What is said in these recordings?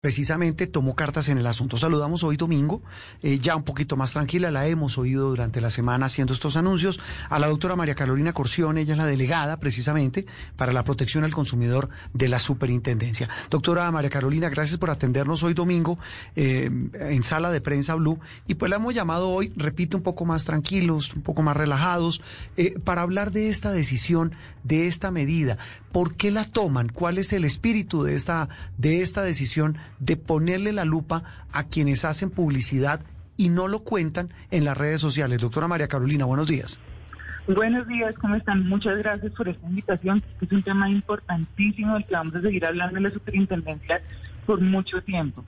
precisamente tomó cartas en el asunto. Saludamos hoy domingo, eh, ya un poquito más tranquila, la hemos oído durante la semana haciendo estos anuncios, a la doctora María Carolina Corción, ella es la delegada precisamente para la protección al consumidor de la superintendencia. Doctora María Carolina, gracias por atendernos hoy domingo eh, en sala de prensa Blue y pues la hemos llamado hoy, repito, un poco más tranquilos, un poco más relajados, eh, para hablar de esta decisión, de esta medida. ¿Por qué la toman? ¿Cuál es el espíritu de esta, de esta decisión? De ponerle la lupa a quienes hacen publicidad y no lo cuentan en las redes sociales. Doctora María Carolina, buenos días. Buenos días, ¿cómo están? Muchas gracias por esta invitación. Es un tema importantísimo del que vamos a seguir hablando en la superintendencia por mucho tiempo.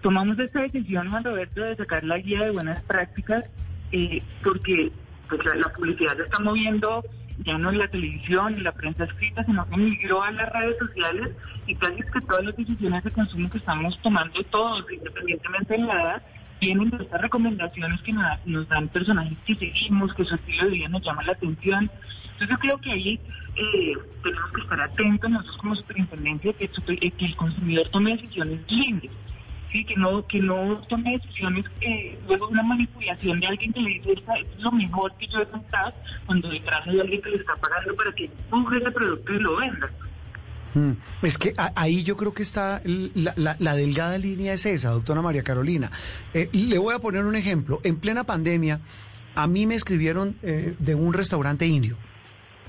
Tomamos esta decisión, Juan Roberto, de sacar la guía de buenas prácticas eh, porque pues, la publicidad se está moviendo ya no en la televisión y la prensa escrita, sino que migró a las redes sociales y casi es que todas las decisiones de consumo que estamos tomando todos, independientemente de la edad, vienen de estas recomendaciones que nos, dan personajes que seguimos, que su estilo de vida nos llama la atención. Entonces yo creo que ahí eh, tenemos que estar atentos nosotros como superintendencia que, que el consumidor tome decisiones libres sí, que no, que no tome decisiones que luego una manipulación de alguien que le dice esto es lo mejor que yo he comprado cuando detrás hay alguien que le está pagando para que empuje ese producto y lo venda. Mm, es que ahí yo creo que está la, delgada línea es esa, doctora María Carolina. Eh, le voy a poner un ejemplo. En plena pandemia, a mí me escribieron eh, de un restaurante indio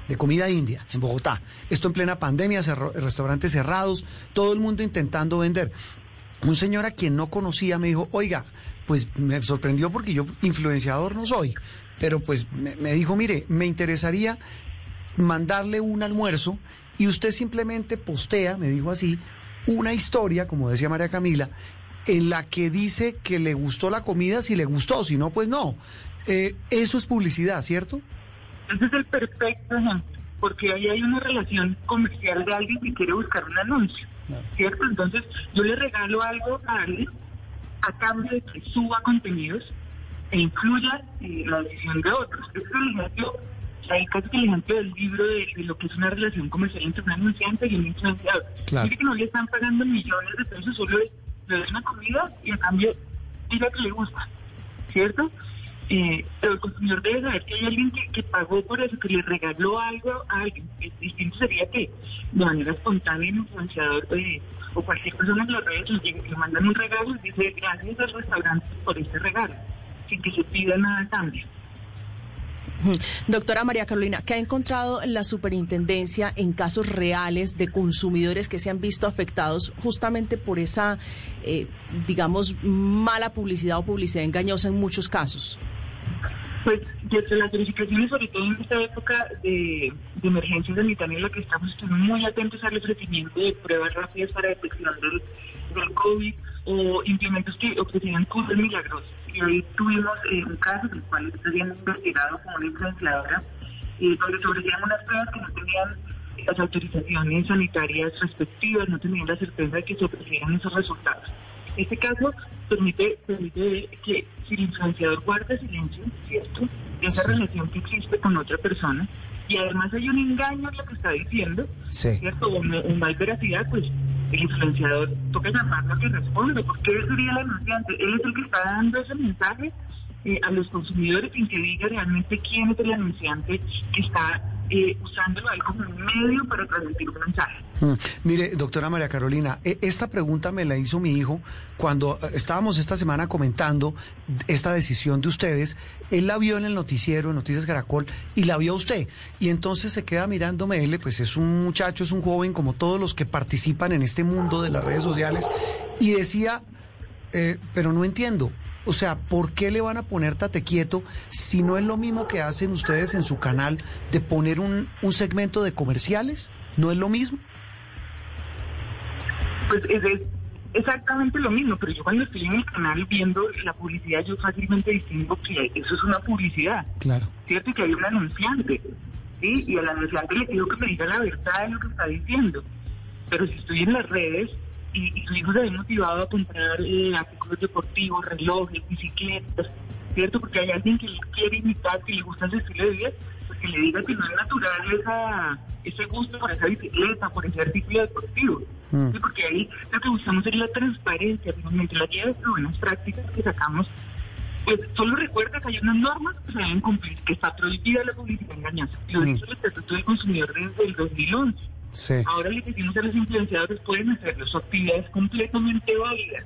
de comida india en Bogotá. Esto en plena pandemia, restaurantes cerrados, todo el mundo intentando vender un señor a quien no conocía me dijo, oiga, pues me sorprendió porque yo influenciador no soy, pero pues me, dijo, mire, me interesaría mandarle un almuerzo y usted simplemente postea, me dijo así, una historia, como decía María Camila, en la que dice que le gustó la comida si le gustó, si no, pues no. Eh, eso es publicidad, ¿cierto? Ese es el perfecto porque ahí hay una relación comercial de alguien que quiere buscar un anuncio. ¿Cierto? Entonces, yo le regalo algo a alguien a cambio de que suba contenidos e incluya eh, la decisión de otros. Este es el ejemplo, hay casi que el ejemplo del libro de, lo que es una relación comercial entre un anunciante y un influenciador. Claro. que no le están pagando millones de pesos, solo le, una comida y a cambio diga que le gusta, ¿cierto? Eh, el consumidor debe saber que hay alguien que, pagó por eso, que le regaló algo a alguien. distinto sería que de manera espontánea el influenciador eh, o cualquier persona en las redes le, mandan un regalo y dice gracias al restaurante por este regalo, sin que se pida nada a cambio. Doctora María Carolina, ¿qué ha encontrado la superintendencia en casos reales de consumidores que se han visto afectados justamente por esa, eh, digamos, mala publicidad o publicidad engañosa en muchos casos? Pues desde las verificaciones, sobre todo en esta época de, emergencia sanitaria en la que estamos, estamos muy atentos al ofrecimiento de pruebas rápidas para detección del, del COVID o implementos que ofrecían curas milagrosas. Y hoy tuvimos eh, un caso en el cual se habían investigado como una influenciadora, eh, donde se ofrecían unas pruebas que no tenían las autorizaciones sanitarias respectivas, no tenían la certeza de que se ofrecieran esos resultados. Este caso permite, permite que si el influenciador guarda silencio, ¿cierto?, de esa relación que existe con otra persona, y además hay un engaño en lo que está diciendo, ¿cierto?, o una veracidad, pues el influenciador toca llamarlo a que responde, porque él sería el anunciante, él es el que está dando ese mensaje eh, a los consumidores sin que diga realmente quién es el anunciante que está eh, usándolo ahí como un medio para transmitir un mensaje. Mm. Mire, doctora María Carolina, e, esta pregunta me la hizo mi hijo cuando eh, estábamos esta semana comentando esta decisión de ustedes. Él la vio en el noticiero, en Noticias Caracol, y la vio usted. Y entonces se queda mirándome, él, pues es un muchacho, es un joven como todos los que participan en este mundo de las redes sociales, y decía, eh, pero no entiendo. O sea, ¿por qué le van a poner tate quieto si no es lo mismo que hacen ustedes en su canal de poner un, un segmento de comerciales? ¿No es lo mismo? Pues es, exactamente lo mismo, pero yo cuando estoy en el canal viendo la publicidad, yo fácilmente distingo que eso es una publicidad. Claro. ¿Cierto? Y que hay un anunciante. ¿sí? Y al anunciante le pido que me diga la verdad de lo que está diciendo. Pero si estoy en las redes, y, su hijo se ve motivado a comprar eh, artículos deportivos, relojes, bicicletas, ¿cierto? Porque hay alguien que quiere imitar, que le gusta ese estilo de vida, pues que le diga que no es natural esa, ese gusto por esa bicicleta, por ese artículo deportivo. Mm. Porque ahí lo que buscamos es la transparencia, finalmente la guía de buenas prácticas que sacamos. Pues solo recuerda que hay unas normas que se deben cumplir, que está prohibida la publicidad engañosa. Lo mm. dice el Estatuto del Consumidor desde el 2011. Sí. Ahora le decimos a los influenciadores pueden hacerlo, su actividad es completamente válida.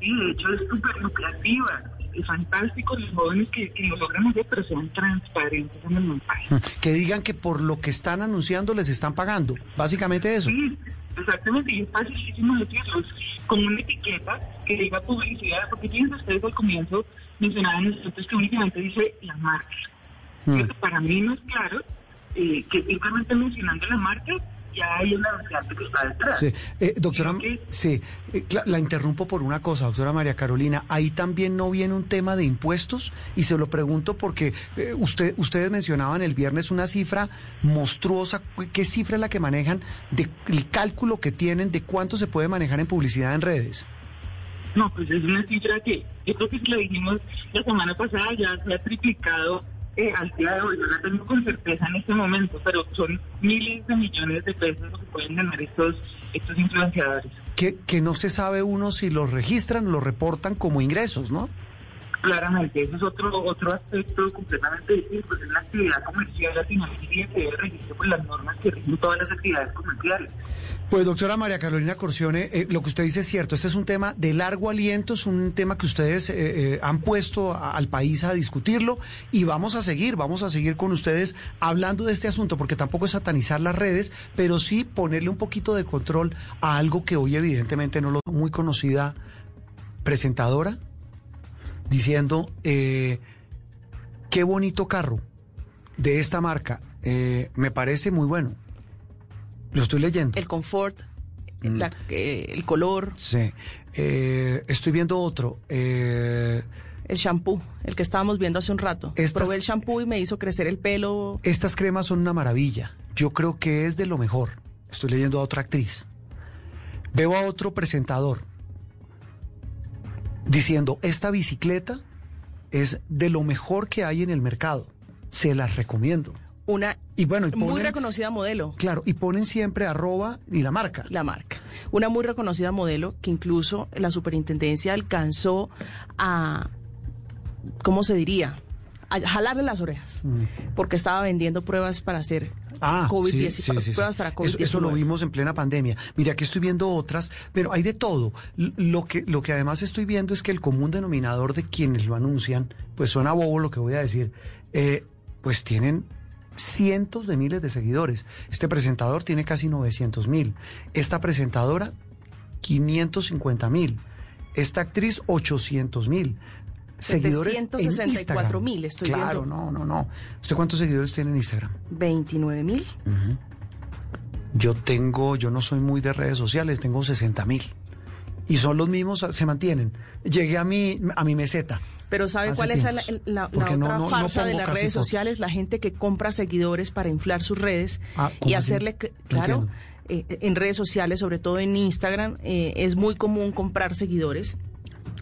Y de hecho es súper lucrativa es fantástico los jóvenes que, lo logran hacer, pero sean transparentes en el mensaje. Que digan que por lo que están anunciando les están pagando, básicamente eso. Sí, exactamente, y es facilísimo decirlo, como una etiqueta que diga publicidad, porque tienen ustedes al comienzo mencionaban nosotros que únicamente dice la marca. Mm. Para mí no es claro eh, que simplemente mencionando la marca ya hay una que está detrás. Sí. Eh, doctora, sí, eh, la interrumpo por una cosa, doctora María Carolina. Ahí también no viene un tema de impuestos y se lo pregunto porque eh, usted, ustedes mencionaban el viernes una cifra monstruosa. ¿Qué cifra es la que manejan de el cálculo que tienen de cuánto se puede manejar en publicidad en redes? No, pues es una cifra que yo creo que si lo dijimos la semana pasada ya se ha triplicado eh, al día de hoy, no la tengo con certeza en este momento, pero son miles de millones de pesos lo que pueden ganar estos, estos influenciadores. Que, que no se sabe uno si los registran, los reportan como ingresos, ¿no? Claramente, eso es otro otro aspecto completamente distinto, pues es la actividad comercial latinoamericana que debe regirse por las normas que rigen todas las actividades comerciales. Pues doctora María Carolina Corcione, eh, lo que usted dice es cierto, este es un tema de largo aliento, es un tema que ustedes eh, eh, han puesto al país a discutirlo y vamos a seguir, vamos a seguir con ustedes hablando de este asunto, porque tampoco es satanizar las redes, pero sí ponerle un poquito de control a algo que hoy evidentemente no lo muy conocida presentadora diciendo, eh, qué bonito carro de esta marca, eh, me parece muy bueno. Lo estoy leyendo. El confort, mm. el color. Sí. Eh, estoy viendo otro. el shampoo, el que estábamos viendo hace un rato. Probé el shampoo y me hizo crecer el pelo. Estas cremas son una maravilla. Yo creo que es de lo mejor. Estoy leyendo a otra actriz. Veo a otro presentador diciendo, esta bicicleta es de lo mejor que hay en el mercado. Se las recomiendo. Una y bueno, muy reconocida modelo. Claro, y ponen siempre arroba y la marca. La marca. Una muy reconocida modelo que incluso la superintendencia alcanzó a, ¿cómo se diría? A jalarle las orejas, mm. porque estaba vendiendo pruebas para hacer Ah, COVID-19. pruebas para COVID-19. Eso, lo vimos en plena pandemia. Mira, aquí estoy viendo otras, pero hay de todo. Lo que, lo que además estoy viendo es que el común denominador de quienes lo anuncian, pues suena bobo lo que voy a decir, eh, pues tienen cientos de miles de seguidores. Este presentador tiene casi 900 mil. Esta presentadora, 550 mil. Esta actriz, 800 mil seguidores 764 mil estoy claro, no, no, no. ¿Usted cuántos seguidores tiene en Instagram? 29 mil. Yo tengo, yo no soy muy de redes sociales, tengo 60 mil. Y son los mismos, se mantienen. Llegué a mi, a mi meseta. Pero ¿sabe cuál es la, otra farsa de las redes sociales? La gente que compra seguidores para inflar sus redes ah, y hacerle, claro, eh, en redes sociales, sobre todo en Instagram, eh, es muy común comprar seguidores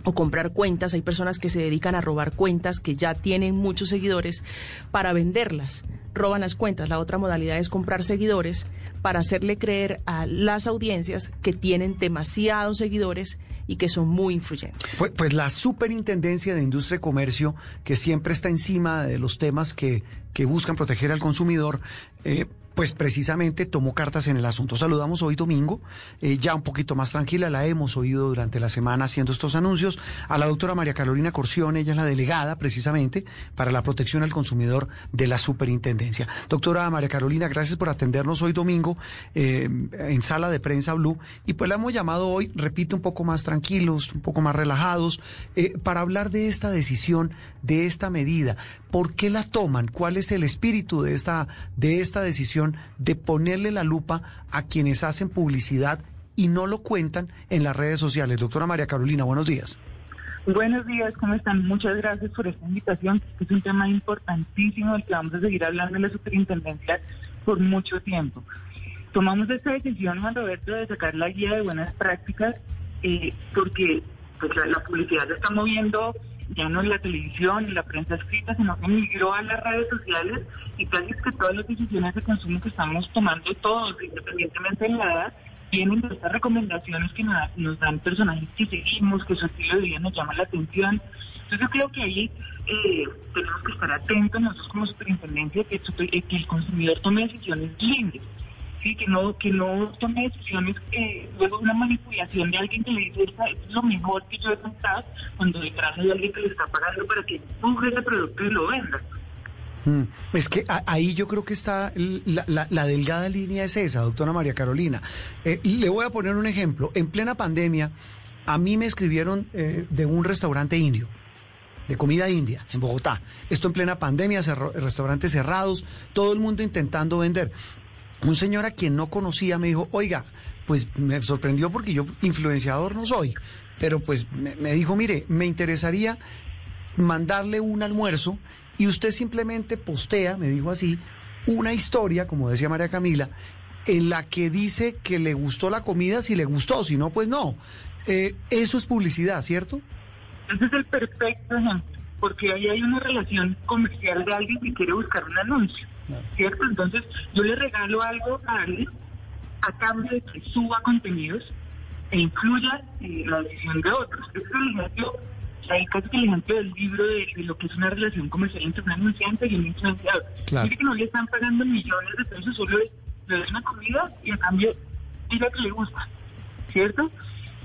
o comprar cuentas. Hay personas que se dedican a robar cuentas que ya tienen muchos seguidores para venderlas. Roban las cuentas. La otra modalidad es comprar seguidores para hacerle creer a las audiencias que tienen demasiados seguidores y que son muy influyentes. Pues, pues, la Superintendencia de Industria y Comercio, que siempre está encima de los temas que, que buscan proteger al consumidor, eh, pues precisamente tomó cartas en el asunto. Saludamos hoy domingo, eh, ya un poquito más tranquila, la hemos oído durante la semana haciendo estos anuncios, a la doctora María Carolina Corcione, ella es la delegada precisamente para la protección al consumidor de la superintendencia. Doctora María Carolina, gracias por atendernos hoy domingo eh, en sala de prensa Blue y pues la hemos llamado hoy, repito, un poco más tranquilos, un poco más relajados, eh, para hablar de esta decisión, de esta medida. ¿Por qué la toman? ¿Cuál es el espíritu de esta, de esta decisión de ponerle la lupa a quienes hacen publicidad y no lo cuentan en las redes sociales? Doctora María Carolina, buenos días. Buenos días, ¿cómo están? Muchas gracias por esta invitación. es un tema importantísimo del que vamos a seguir hablando en la superintendencia por mucho tiempo. Tomamos esta decisión, Juan Roberto, de sacar la guía de buenas prácticas eh, porque pues, la, publicidad se está moviendo ya no en la televisión y la prensa escrita, sino que migró a las redes sociales y casi que todas las decisiones de consumo que estamos tomando todos, independientemente de la edad, vienen de estas recomendaciones que nos, dan personajes que seguimos, que su estilo de vida nos llama la atención. Entonces yo creo que ahí eh, tenemos que estar atentos nosotros como superintendencia que, que el consumidor tome decisiones libres sí, que no, que no tome decisiones que luego una manipulación de alguien que le dice esto es lo mejor que yo he pensado cuando detrás hay alguien que le está pagando para que empuje ese producto y lo venda. Mm, es que ahí yo creo que está la, delgada línea es esa, doctora María Carolina. Eh, le voy a poner un ejemplo. En plena pandemia, a mí me escribieron eh, de un restaurante indio, de comida india, en Bogotá. Esto en plena pandemia, restaurantes cerrados, todo el mundo intentando vender un señor a quien no conocía me dijo, oiga, pues me sorprendió porque yo influenciador no soy, pero pues me, dijo, mire, me interesaría mandarle un almuerzo y usted simplemente postea, me dijo así, una historia, como decía María Camila, en la que dice que le gustó la comida, si le gustó, si no, pues no. Eh, eso es publicidad, ¿cierto? Ese es el perfecto porque ahí hay una relación comercial de alguien que quiere buscar un anuncio. ¿Cierto? Entonces, yo le regalo algo a alguien a cambio de que suba contenidos e incluya eh, la decisión de otros. Este es el ejemplo, hay casi que el ejemplo del libro de, lo que es una relación comercial entre un anunciante y un influenciador. Claro. que no le están pagando millones de pesos, solo le doy una comida y a cambio diga que le gusta, ¿cierto?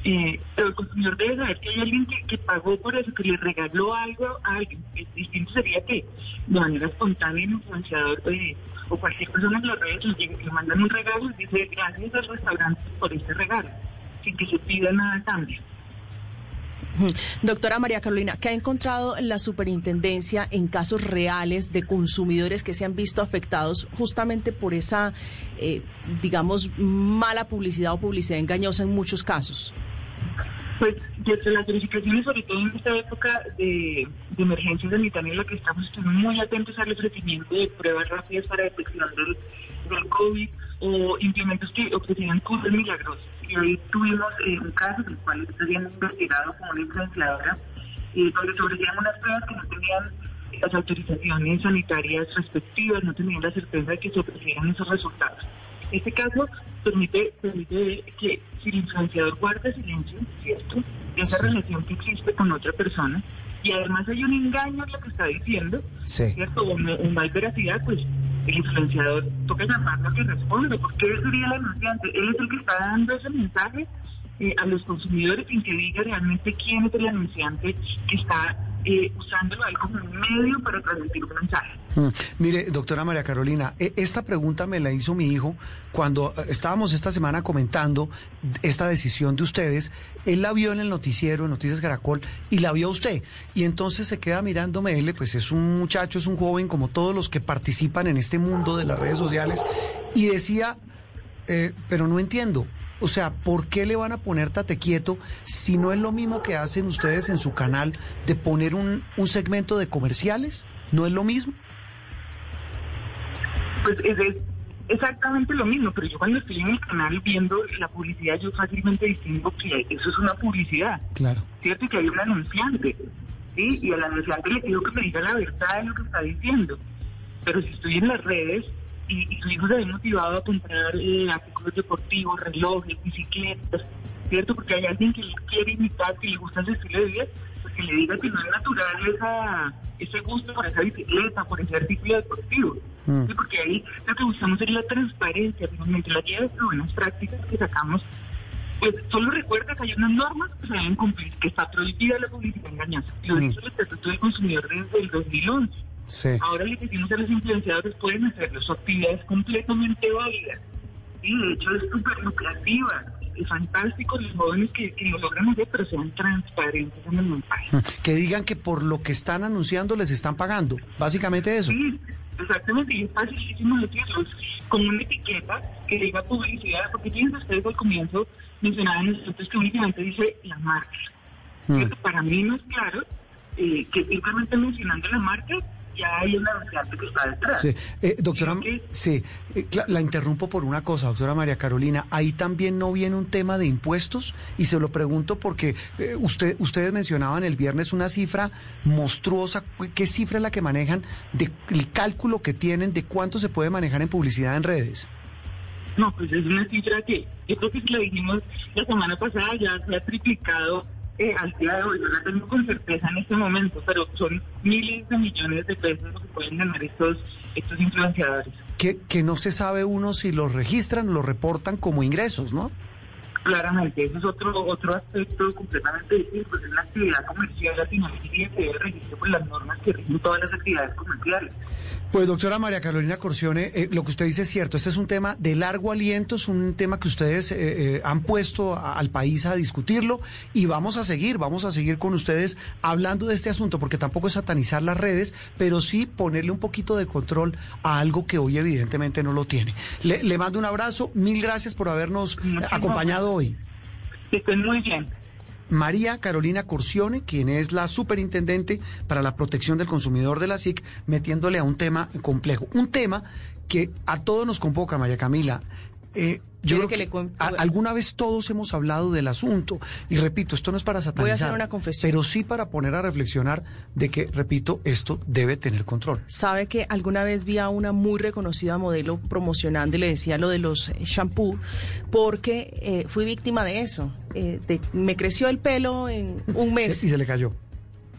Eh, el consumidor debe saber que hay alguien que, pagó por eso, que le regaló algo a alguien. distinto sería que de manera espontánea el influenciador eh, o cualquier persona en las redes le, mandan un regalo y dice gracias al restaurante por este regalo, sin que se pida nada a cambio. Doctora María Carolina, ¿qué ha encontrado la superintendencia en casos reales de consumidores que se han visto afectados justamente por esa, eh, digamos, mala publicidad o publicidad engañosa en muchos casos? Pues desde las verificaciones, sobre todo en esta época de, emergencia sanitaria en la que estamos, muy atentos al ofrecimiento de pruebas rápidas para detección del, COVID o implementos que ofrecían curas milagrosas. Y hoy tuvimos eh, un caso en el cual está siendo investigado como una influenciadora, eh, donde se ofrecían unas pruebas que no tenían las autorizaciones sanitarias respectivas, no tenían la certeza de que se ofrecieran esos resultados. Este caso permite, permite que si el influenciador guarda silencio, ¿cierto? De esa relación que existe con otra persona, y además hay un engaño en lo que está diciendo, ¿cierto? O una, veracidad, pues el influenciador toca llamarlo a que responda, porque él sería el anunciante, él es el que está dando ese mensaje eh, a los consumidores sin que diga realmente quién es el anunciante que está eh, usándolo ahí como un medio para transmitir un mensaje. Mm. Mire, doctora María Carolina, e, esta pregunta me la hizo mi hijo cuando eh, estábamos esta semana comentando esta decisión de ustedes. Él la vio en el noticiero, en Noticias Caracol, y la vio usted. Y entonces se queda mirándome, él, pues es un muchacho, es un joven como todos los que participan en este mundo de las redes sociales, y decía, pero no entiendo. O sea, ¿por qué le van a poner tate quieto si no es lo mismo que hacen ustedes en su canal de poner un, un segmento de comerciales? ¿No es lo mismo? Pues es, exactamente lo mismo, pero yo cuando estoy en el canal viendo la publicidad, yo fácilmente distingo que eso es una publicidad. Claro. ¿Cierto? Y que hay un anunciante. ¿sí? Y al anunciante le pido que me diga la verdad de lo que está diciendo. Pero si estoy en las redes, y, su hijo se ve motivado a comprar eh, artículos deportivos, relojes, bicicletas, ¿cierto? Porque hay alguien que quiere imitar, que le gusta ese estilo de vida, pues que le diga que no es natural esa, ese gusto por esa bicicleta, por ese artículo deportivo. Mm. Porque ahí lo que buscamos es la transparencia, finalmente la guía de buenas prácticas que sacamos pues solo recuerda que hay unas normas que se deben cumplir, que está prohibida la publicidad engañosa. Lo mm. dice el Estatuto del Consumidor desde el 2011. Ahora le decimos a los influenciadores pueden hacerlo, su actividad es completamente válida. Y de hecho es súper lucrativa. Es fantástico los jóvenes que, lo logran hacer, pero sean transparentes en el mensaje. Que digan que por lo que están anunciando les están pagando. Básicamente eso. Sí, exactamente. Y es facilísimo decirlo. Con una etiqueta que diga publicidad, porque tienen ustedes al comienzo mencionaban nosotros que únicamente dice la marca. Mm. Para mí no es claro eh, que simplemente mencionando la marca ya hay un anunciante que está detrás. Sí, eh, doctora, sí, eh, la interrumpo por una cosa, doctora María Carolina. Ahí también no viene un tema de impuestos y se lo pregunto porque eh, usted, ustedes mencionaban el viernes una cifra monstruosa. ¿Qué cifra es la que manejan de el cálculo que tienen de cuánto se puede manejar en publicidad en redes? No, pues es una cifra que yo creo que si lo dijimos la semana pasada ya se ha triplicado eh, al día de hoy. No la tengo con certeza en este momento, pero son miles de millones de pesos lo que pueden ganar estos, estos influenciadores. Que, que no se sabe uno si los registran, los reportan como ingresos, ¿no? Claramente, ese es otro otro aspecto completamente distinto, pues es la actividad comercial latinoamericana que debe regirse por las normas que rigen todas las actividades comerciales. Pues doctora María Carolina Corcione, eh, lo que usted dice es cierto, este es un tema de largo aliento, es un tema que ustedes eh, eh, han puesto al país a discutirlo y vamos a seguir, vamos a seguir con ustedes hablando de este asunto, porque tampoco es satanizar las redes, pero sí ponerle un poquito de control a algo que hoy evidentemente no lo tiene. Le, le mando un abrazo, mil gracias por habernos acompañado hoy. Estén muy bien. María Carolina Corcione, quien es la superintendente para la protección del consumidor de la SIC, metiéndole a un tema complejo. Un tema que a todos nos convoca, María Camila. Eh, yo creo que, le alguna vez todos hemos hablado del asunto y repito, esto no es para satanizar, Voy a hacer una confesión. pero sí para poner a reflexionar de que, repito, esto debe tener control. Sabe que alguna vez vi a una muy reconocida modelo promocionando y le decía lo de los shampoo porque eh, fui víctima de eso. Eh, me creció el pelo en un mes. y se le cayó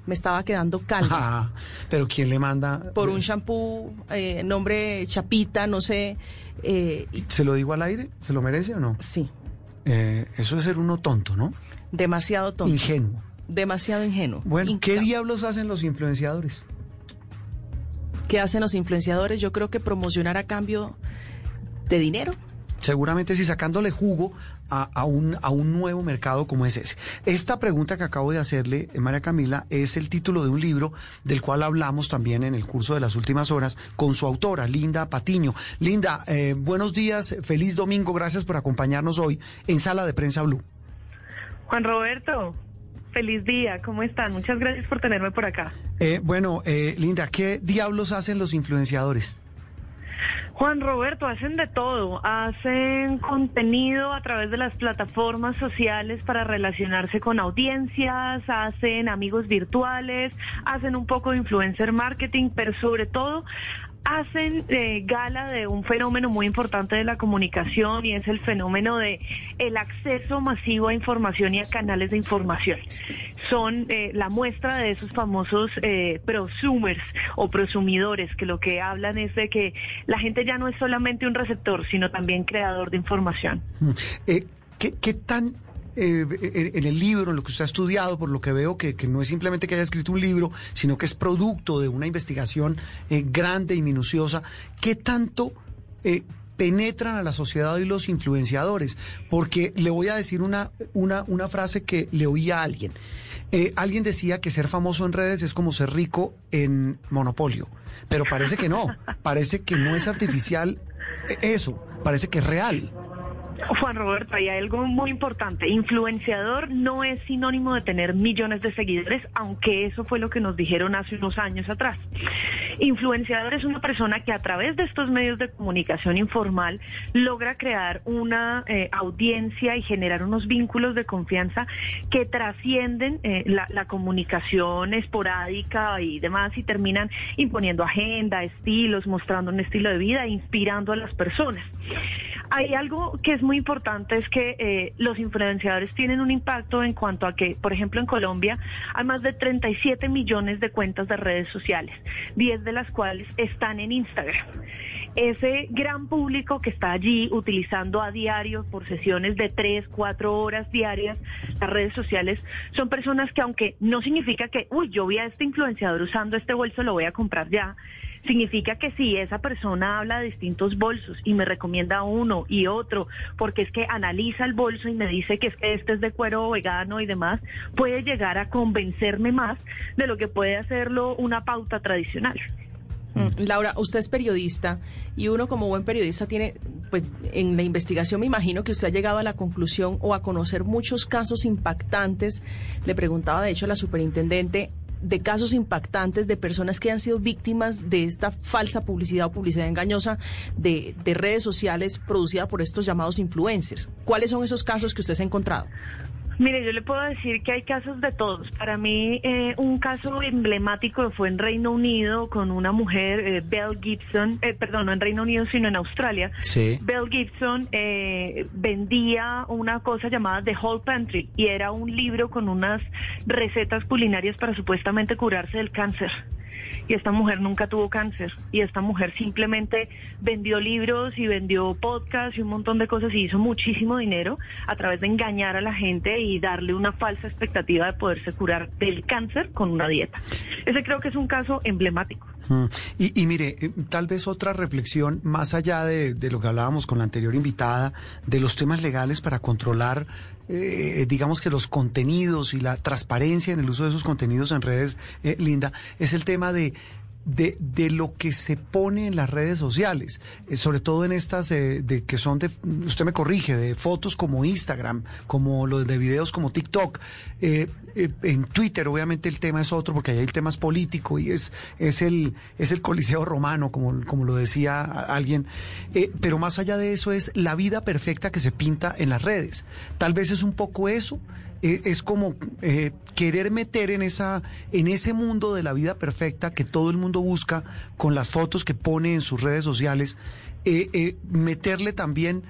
me estaba quedando calvo. Ah, pero ¿quién le manda? Por un shampoo, eh, nombre Chapita, no sé. Eh, ¿Se lo digo al aire? ¿Se lo merece o no? Sí. Eh, eso es ser uno tonto, ¿no? Demasiado tonto. Ingenuo. Demasiado ingenuo. Bueno, ¿qué diablos hacen los influenciadores? ¿Qué hacen los influenciadores? Yo creo que promocionar a cambio de dinero seguramente sí sacándole jugo a, un, a un nuevo mercado como es ese. Esta pregunta que acabo de hacerle, eh, María Camila, es el título de un libro del cual hablamos también en el curso de las últimas horas con su autora, Linda Patiño. Linda, eh, buenos días, feliz domingo, gracias por acompañarnos hoy en Sala de Prensa Blue. Juan Roberto, feliz día, ¿cómo están? Muchas gracias por tenerme por acá. Eh, bueno, Linda, ¿qué diablos hacen los influenciadores? Juan Roberto, hacen de todo, hacen contenido a través de las plataformas sociales para relacionarse con audiencias, hacen amigos virtuales, hacen un poco de influencer marketing, pero sobre todo hacen eh, gala de un fenómeno muy importante de la comunicación y es el fenómeno de el acceso masivo a información y a canales de información. Son eh, la muestra de esos famosos eh, prosumers o prosumidores que lo que hablan es de que la gente ya no es solamente un receptor, sino también creador de información. Mm. ¿qué, ¿Qué tan eh, en, el libro, en lo que usted ha estudiado, por lo que veo que, no es simplemente que haya escrito un libro, sino que es producto de una investigación eh, grande y minuciosa, ¿qué tanto eh, penetran a la sociedad y los influenciadores? Porque le voy a decir una, una, una frase que le oí a alguien. alguien decía que ser famoso en redes es como ser rico en monopolio, pero parece que no, parece que no es artificial eso, parece que es real. Juan Roberto, hay algo muy importante. Influenciador no es sinónimo de tener millones de seguidores, aunque eso fue lo que nos dijeron hace unos años atrás. Influenciador es una persona que a través de estos medios de comunicación informal logra crear una eh, audiencia y generar unos vínculos de confianza que trascienden eh, la, la comunicación esporádica y demás y terminan imponiendo agenda, estilos, mostrando un estilo de vida, inspirando a las personas. Hay algo que es muy importante, es que eh, los influenciadores tienen un impacto en cuanto a que, por ejemplo, en Colombia hay más de 37 millones de cuentas de redes sociales, 10 de las cuales están en Instagram. Ese gran público que está allí utilizando a diario por sesiones de 3, 4 horas diarias las redes sociales, son personas que aunque no significa que, uy, yo vi a este influenciador usando este bolso, lo voy a comprar ya, significa que si esa persona habla de distintos bolsos y me recomienda uno y otro, porque es que analiza el bolso y me dice que es que este es de cuero vegano y demás, puede llegar a convencerme más de lo que puede hacerlo una pauta tradicional. Mm, Laura, usted es periodista y uno como buen periodista tiene, pues en la investigación me imagino que usted ha llegado a la conclusión o a conocer muchos casos impactantes. Le preguntaba de hecho a la superintendente de casos impactantes de personas que han sido víctimas de esta falsa publicidad o publicidad engañosa de, de redes sociales producida por estos llamados influencers. ¿Cuáles son esos casos que usted se ha encontrado? Mire, yo le puedo decir que hay casos de todos. Para mí, eh, un caso emblemático fue en Reino Unido con una mujer, eh, Belle Gibson, eh, perdón, no en Reino Unido, sino en Australia. Sí. Belle Gibson vendía una cosa llamada The Whole Pantry y era un libro con unas recetas culinarias para supuestamente curarse del cáncer y esta mujer nunca tuvo cáncer y esta mujer simplemente vendió libros y vendió podcasts y un montón de cosas y hizo muchísimo dinero a través de engañar a la gente y darle una falsa expectativa de poderse curar del cáncer con una dieta. Ese creo que es un caso emblemático. Mm. Y, mire, eh, tal vez otra reflexión más allá de, lo que hablábamos con la anterior invitada, de los temas legales para controlar eh, digamos que los contenidos y la transparencia en el uso de esos contenidos en redes, eh, Linda, es el tema de de, de lo que se pone en las redes sociales, eh, sobre todo en estas eh, de que son de, usted me corrige, de fotos como Instagram, como los de videos como TikTok. Eh, en Twitter, obviamente, el tema es otro, porque ahí el tema es político y es, es, el, es el coliseo romano, como, como lo decía alguien. pero más allá de eso es la vida perfecta que se pinta en las redes. Tal vez es un poco eso eh, es como eh, querer meter en esa en ese mundo de la vida perfecta que todo el mundo busca con las fotos que pone en sus redes sociales eh, meterle también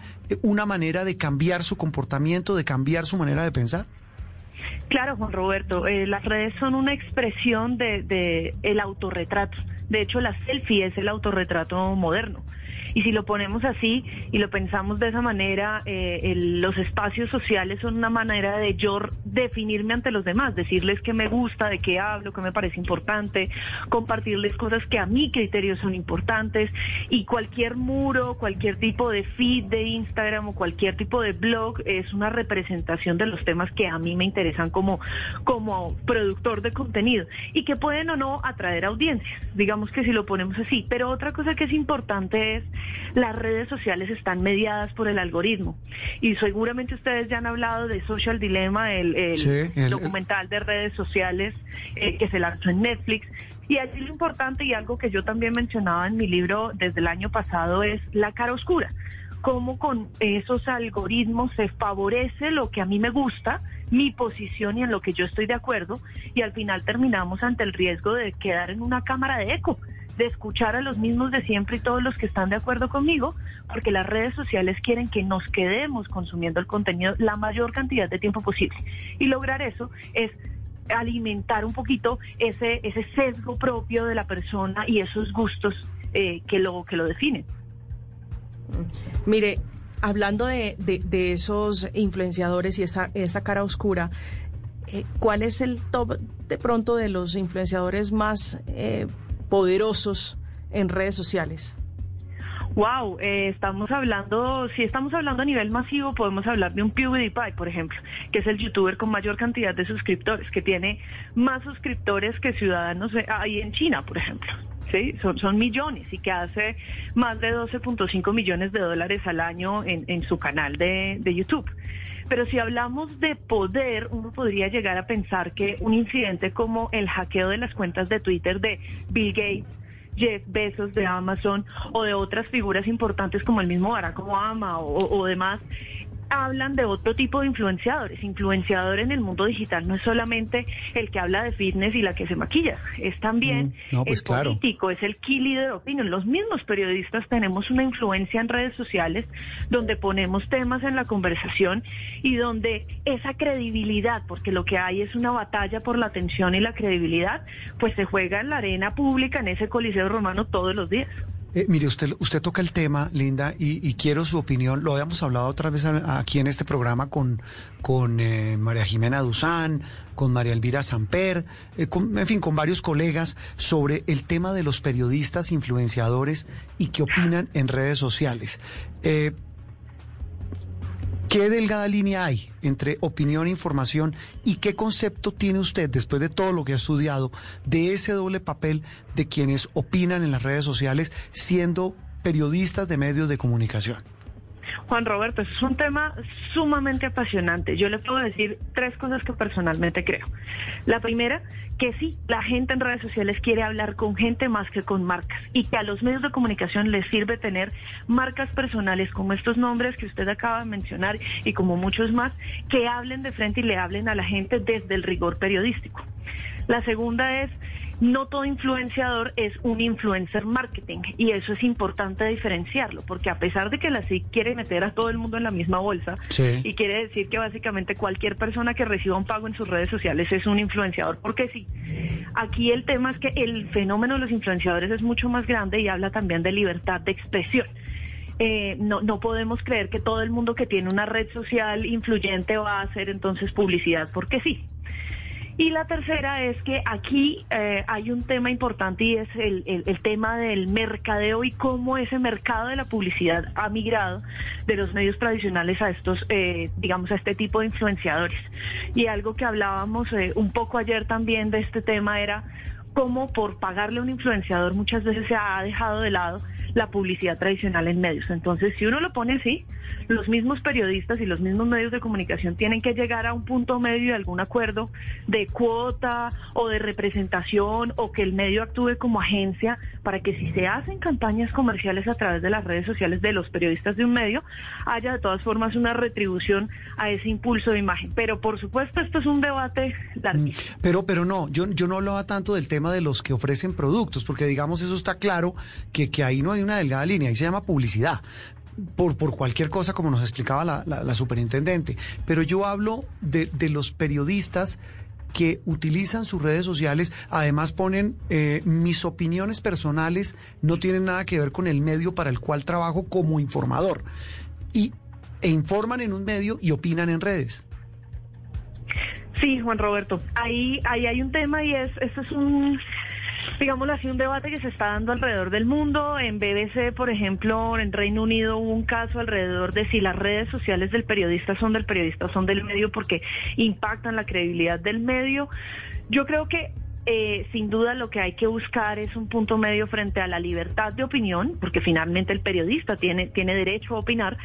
una manera de cambiar su comportamiento de cambiar su manera de pensar Claro, Juan Roberto, las redes son una expresión de, de el autorretrato. De hecho, la selfie es el autorretrato moderno. Y si lo ponemos así y lo pensamos de esa manera, eh, los espacios sociales son una manera de yo definirme ante los demás, decirles que me gusta, de qué hablo, que me parece importante, compartirles cosas que a mi criterio son importantes y cualquier muro, cualquier tipo de feed de Instagram o cualquier tipo de blog es una representación de los temas que a mí me interesan como, como productor de contenido y que pueden o no atraer audiencias, digamos que si lo ponemos así. Pero otra cosa que es importante es las redes sociales están mediadas por el algoritmo. Y seguramente ustedes ya han hablado de Social Dilemma, el, documental de redes sociales eh, que se lanzó en Netflix. Y allí lo importante y algo que yo también mencionaba en mi libro desde el año pasado es la cara oscura cómo con esos algoritmos se favorece lo que a mí me gusta, mi posición y en lo que yo estoy de acuerdo, y al final terminamos ante el riesgo de quedar en una cámara de eco de escuchar a los mismos de siempre y todos los que están de acuerdo conmigo, porque las redes sociales quieren que nos quedemos consumiendo el contenido la mayor cantidad de tiempo posible. Y lograr eso es alimentar un poquito ese, ese sesgo propio de la persona y esos gustos eh, que, lo, que lo definen. Mire, hablando de, de, esos influenciadores y esa, esa cara oscura, eh, ¿cuál es el top de pronto de los influenciadores más eh, poderosos en redes sociales? Wow, eh, estamos hablando, si estamos hablando a nivel masivo, podemos hablar de un PewDiePie, por ejemplo, que es el youtuber con mayor cantidad de suscriptores, que tiene más suscriptores que ciudadanos ahí en China, por ejemplo. ¿sí? Son, son millones y que hace más de 12.5 millones de dólares al año en, en su canal de, de YouTube. Pero si hablamos de poder, uno podría llegar a pensar que un incidente como el hackeo de las cuentas de Twitter de Bill Gates, Jeff Bezos de Amazon o de otras figuras importantes como el mismo Barack Obama o, o demás, hablan de otro tipo de influenciadores. Influenciador en el mundo digital no es solamente el que habla de fitness y la que se maquilla, es también mm, pues el político, es el key leader de opinión. Los mismos periodistas tenemos una influencia en redes sociales donde ponemos temas en la conversación y donde esa credibilidad, porque lo que hay es una batalla por la atención y la credibilidad, pues se juega en la arena pública, en ese coliseo romano todos los días. Eh, mire, usted, usted toca el tema, Linda, y, quiero su opinión. Lo habíamos hablado otra vez aquí en este programa con, con eh, María Jimena Duzán, con María Elvira Samper, eh, en fin, con varios colegas sobre el tema de los periodistas influenciadores y qué opinan en redes sociales. ¿Qué delgada línea hay entre opinión e información y qué concepto tiene usted, después de todo lo que ha estudiado, de ese doble papel de quienes opinan en las redes sociales siendo periodistas de medios de comunicación? Juan Roberto, es un tema sumamente apasionante. Yo le puedo decir tres cosas que personalmente creo. La primera, que sí, la gente en redes sociales quiere hablar con gente más que con marcas y que a los medios de comunicación les sirve tener marcas personales como estos nombres que usted acaba de mencionar y como muchos más, que hablen de frente y le hablen a la gente desde el rigor periodístico. La segunda es no todo influenciador es un influencer marketing y eso es importante diferenciarlo porque a pesar de que la SIC quiere meter a todo el mundo en la misma bolsa y quiere decir que básicamente cualquier persona que reciba un pago en sus redes sociales es un influenciador, porque sí, aquí el tema es que el fenómeno de los influenciadores es mucho más grande y habla también de libertad de expresión. Eh, no, no podemos creer que todo el mundo que tiene una red social influyente va a hacer entonces publicidad, porque sí. Y la tercera es que aquí eh, hay un tema importante y es el, tema del mercadeo y cómo ese mercado de la publicidad ha migrado de los medios tradicionales a estos, eh, digamos, a este tipo de influenciadores. Y algo que hablábamos eh, un poco ayer también de este tema era cómo por pagarle a un influenciador muchas veces se ha dejado de lado la publicidad tradicional en medios. Entonces, si uno lo pone así, los mismos periodistas y los mismos medios de comunicación tienen que llegar a un punto medio de algún acuerdo de cuota o de representación o que el medio actúe como agencia para que si se hacen campañas comerciales a través de las redes sociales de los periodistas de un medio, haya de todas formas una retribución a ese impulso de imagen. Pero por supuesto esto es un debate larguísimo. Mm, pero, pero no, yo, yo no hablaba tanto del tema de los que ofrecen productos, porque digamos eso está claro que, que ahí no hay una delgada línea, ahí se llama publicidad. Por, por cualquier cosa, como nos explicaba la, la, superintendente. Pero yo hablo de, de los periodistas que utilizan sus redes sociales, además ponen eh, mis opiniones personales, no tienen nada que ver con el medio para el cual trabajo como informador. Y, e informan en un medio y opinan en redes. Sí, Juan Roberto, ahí, ahí hay un tema y es, esto es un digámoslo así, un debate que se está dando alrededor del mundo. En BBC, por ejemplo, en Reino Unido hubo un caso alrededor de si las redes sociales del periodista son del periodista son del medio porque impactan la credibilidad del medio. Yo creo que eh, sin duda lo que hay que buscar es un punto medio frente a la libertad de opinión, porque finalmente el periodista tiene, tiene derecho a opinar,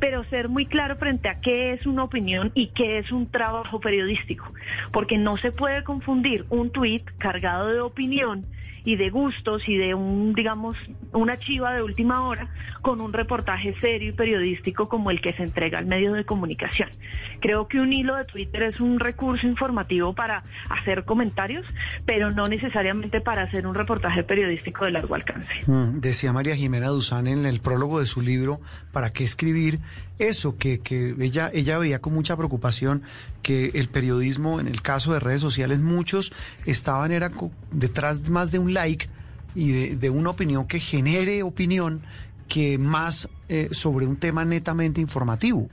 pero ser muy claro frente a qué es una opinión y qué es un trabajo periodístico, porque no se puede confundir un tuit cargado de opinión y de gustos y de un, digamos, una chiva de última hora con un reportaje serio y periodístico como el que se entrega al medio de comunicación. Creo que un hilo de Twitter es un recurso informativo para hacer comentarios, pero no necesariamente para hacer un reportaje periodístico de largo alcance. Mm, decía María Jimena Duzán en el prólogo de su libro, ¿para qué escribir? Eso, que, que ella, ella veía con mucha preocupación que el periodismo, en el caso de redes sociales, muchos estaban era detrás más de un like y de, una opinión que genere opinión que más eh, sobre un tema netamente informativo.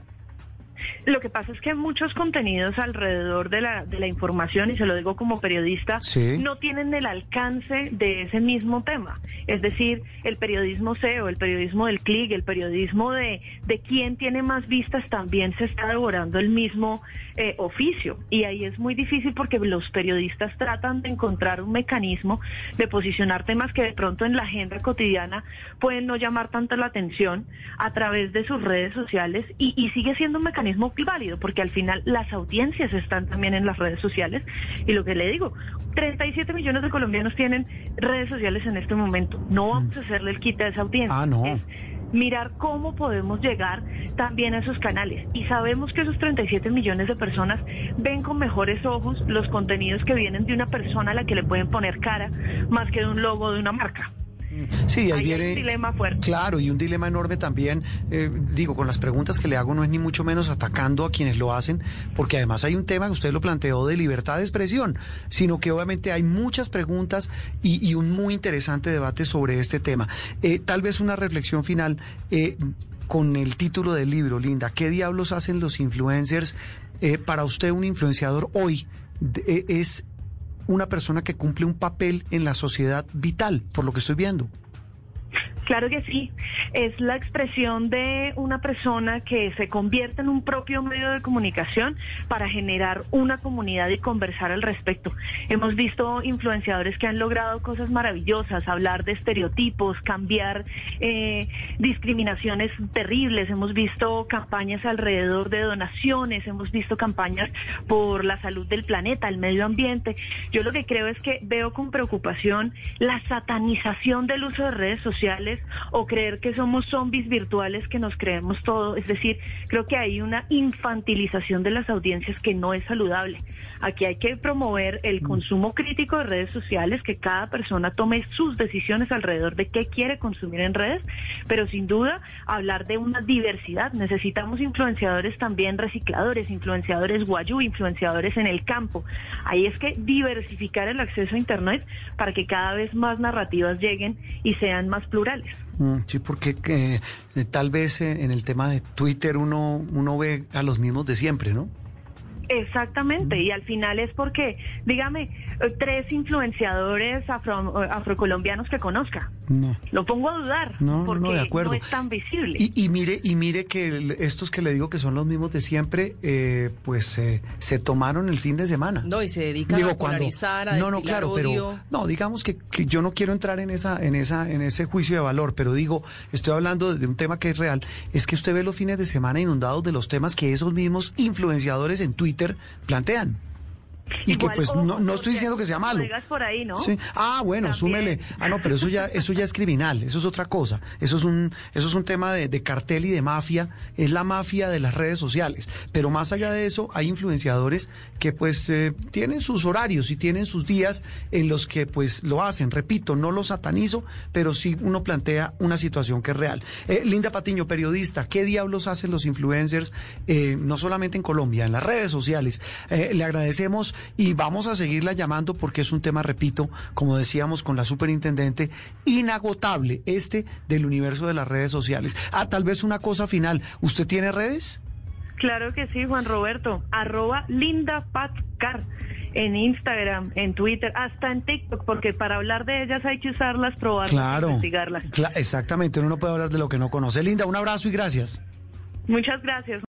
Lo que pasa es que muchos contenidos alrededor de la, de la información, y se lo digo como periodista, no tienen el alcance de ese mismo tema. Es decir, el periodismo SEO, el periodismo del clic, el periodismo de, de quién tiene más vistas, también se está devorando el mismo eh, oficio. Y ahí es muy difícil porque los periodistas tratan de encontrar un mecanismo de posicionar temas que de pronto en la agenda cotidiana pueden no llamar tanto la atención a través de sus redes sociales y, y sigue siendo un mecanismo muy válido, porque al final las audiencias están también en las redes sociales. Y lo que le digo, 37 millones de colombianos tienen redes sociales en este momento. No vamos a hacerle el quite a esa audiencia. Ah, no. mirar cómo podemos llegar también a esos canales. Y sabemos que esos 37 millones de personas ven con mejores ojos los contenidos que vienen de una persona a la que le pueden poner cara más que de un logo de una marca. Sí, ahí, viene. un dilema fuerte. Claro, y un dilema enorme también. Eh, digo, con las preguntas que le hago no es ni mucho menos atacando a quienes lo hacen, porque además hay un tema que usted lo planteó de libertad de expresión, sino que obviamente hay muchas preguntas y, un muy interesante debate sobre este tema. Eh, tal vez una reflexión final. Eh, con el título del libro, Linda, ¿qué diablos hacen los influencers? para usted un influenciador hoy es una persona que cumple un papel en la sociedad vital, por lo que estoy viendo. Claro que sí, es la expresión de una persona que se convierte en un propio medio de comunicación para generar una comunidad y conversar al respecto. Hemos visto influenciadores que han logrado cosas maravillosas, hablar de estereotipos, cambiar eh, discriminaciones terribles, hemos visto campañas alrededor de donaciones, hemos visto campañas por la salud del planeta, el medio ambiente. Yo lo que creo es que veo con preocupación la satanización del uso de redes sociales o creer que somos zombies virtuales que nos creemos todo. Es decir, creo que hay una infantilización de las audiencias que no es saludable. Aquí hay que promover el mm. consumo crítico de redes sociales, que cada persona tome sus decisiones alrededor de qué quiere consumir en redes, pero sin duda hablar de una diversidad. Necesitamos influenciadores también recicladores, influenciadores guayú, influenciadores en el campo. Ahí es que diversificar el acceso a Internet para que cada vez más narrativas lleguen y sean más plurales. Mm, sí, porque eh, tal vez en el tema de Twitter uno, uno ve a los mismos de siempre, ¿no? Exactamente, y al final es porque, dígame, eh, tres influenciadores afro, eh, afrocolombianos que conozca. No. Lo pongo a dudar, no, porque no, de acuerdo. no es tan visible. Y, mire, y mire que estos que le digo que son los mismos de siempre, eh, pues se tomaron el fin de semana. No, y se dedican a polarizar, a No, no, claro, pero no, digamos que, que, yo no quiero entrar en esa, en esa, en ese juicio de valor, pero digo, estoy hablando de un tema que es real, es que usted ve los fines de semana inundados de los temas que esos mismos influenciadores en Twitter plantean. Y que pues no, no estoy diciendo que sea malo. Por ahí, ¿no? Ah, bueno, súmele. Ah, no, pero eso ya, eso ya es criminal, eso es otra cosa. Eso es un, eso es un tema de, de, cartel y de mafia, es la mafia de las redes sociales. Pero más allá de eso, hay influenciadores que pues eh, tienen sus horarios y tienen sus días en los que pues lo hacen. Repito, no lo satanizo, pero sí uno plantea una situación que es real. Eh, Linda Patiño, periodista, ¿qué diablos hacen los influencers, eh, no solamente en Colombia, en las redes sociales? le agradecemos y vamos a seguirla llamando porque es un tema, repito, como decíamos con la superintendente, inagotable, este del universo de las redes sociales. Ah, tal vez una cosa final, ¿usted tiene redes? Claro que sí, Juan Roberto, arroba lindapatcar en Instagram, en Twitter, hasta en TikTok, porque para hablar de ellas hay que usarlas, probarlas, claro, investigarlas. exactamente, uno no puede hablar de lo que no conoce. Linda, un abrazo y gracias. Muchas gracias.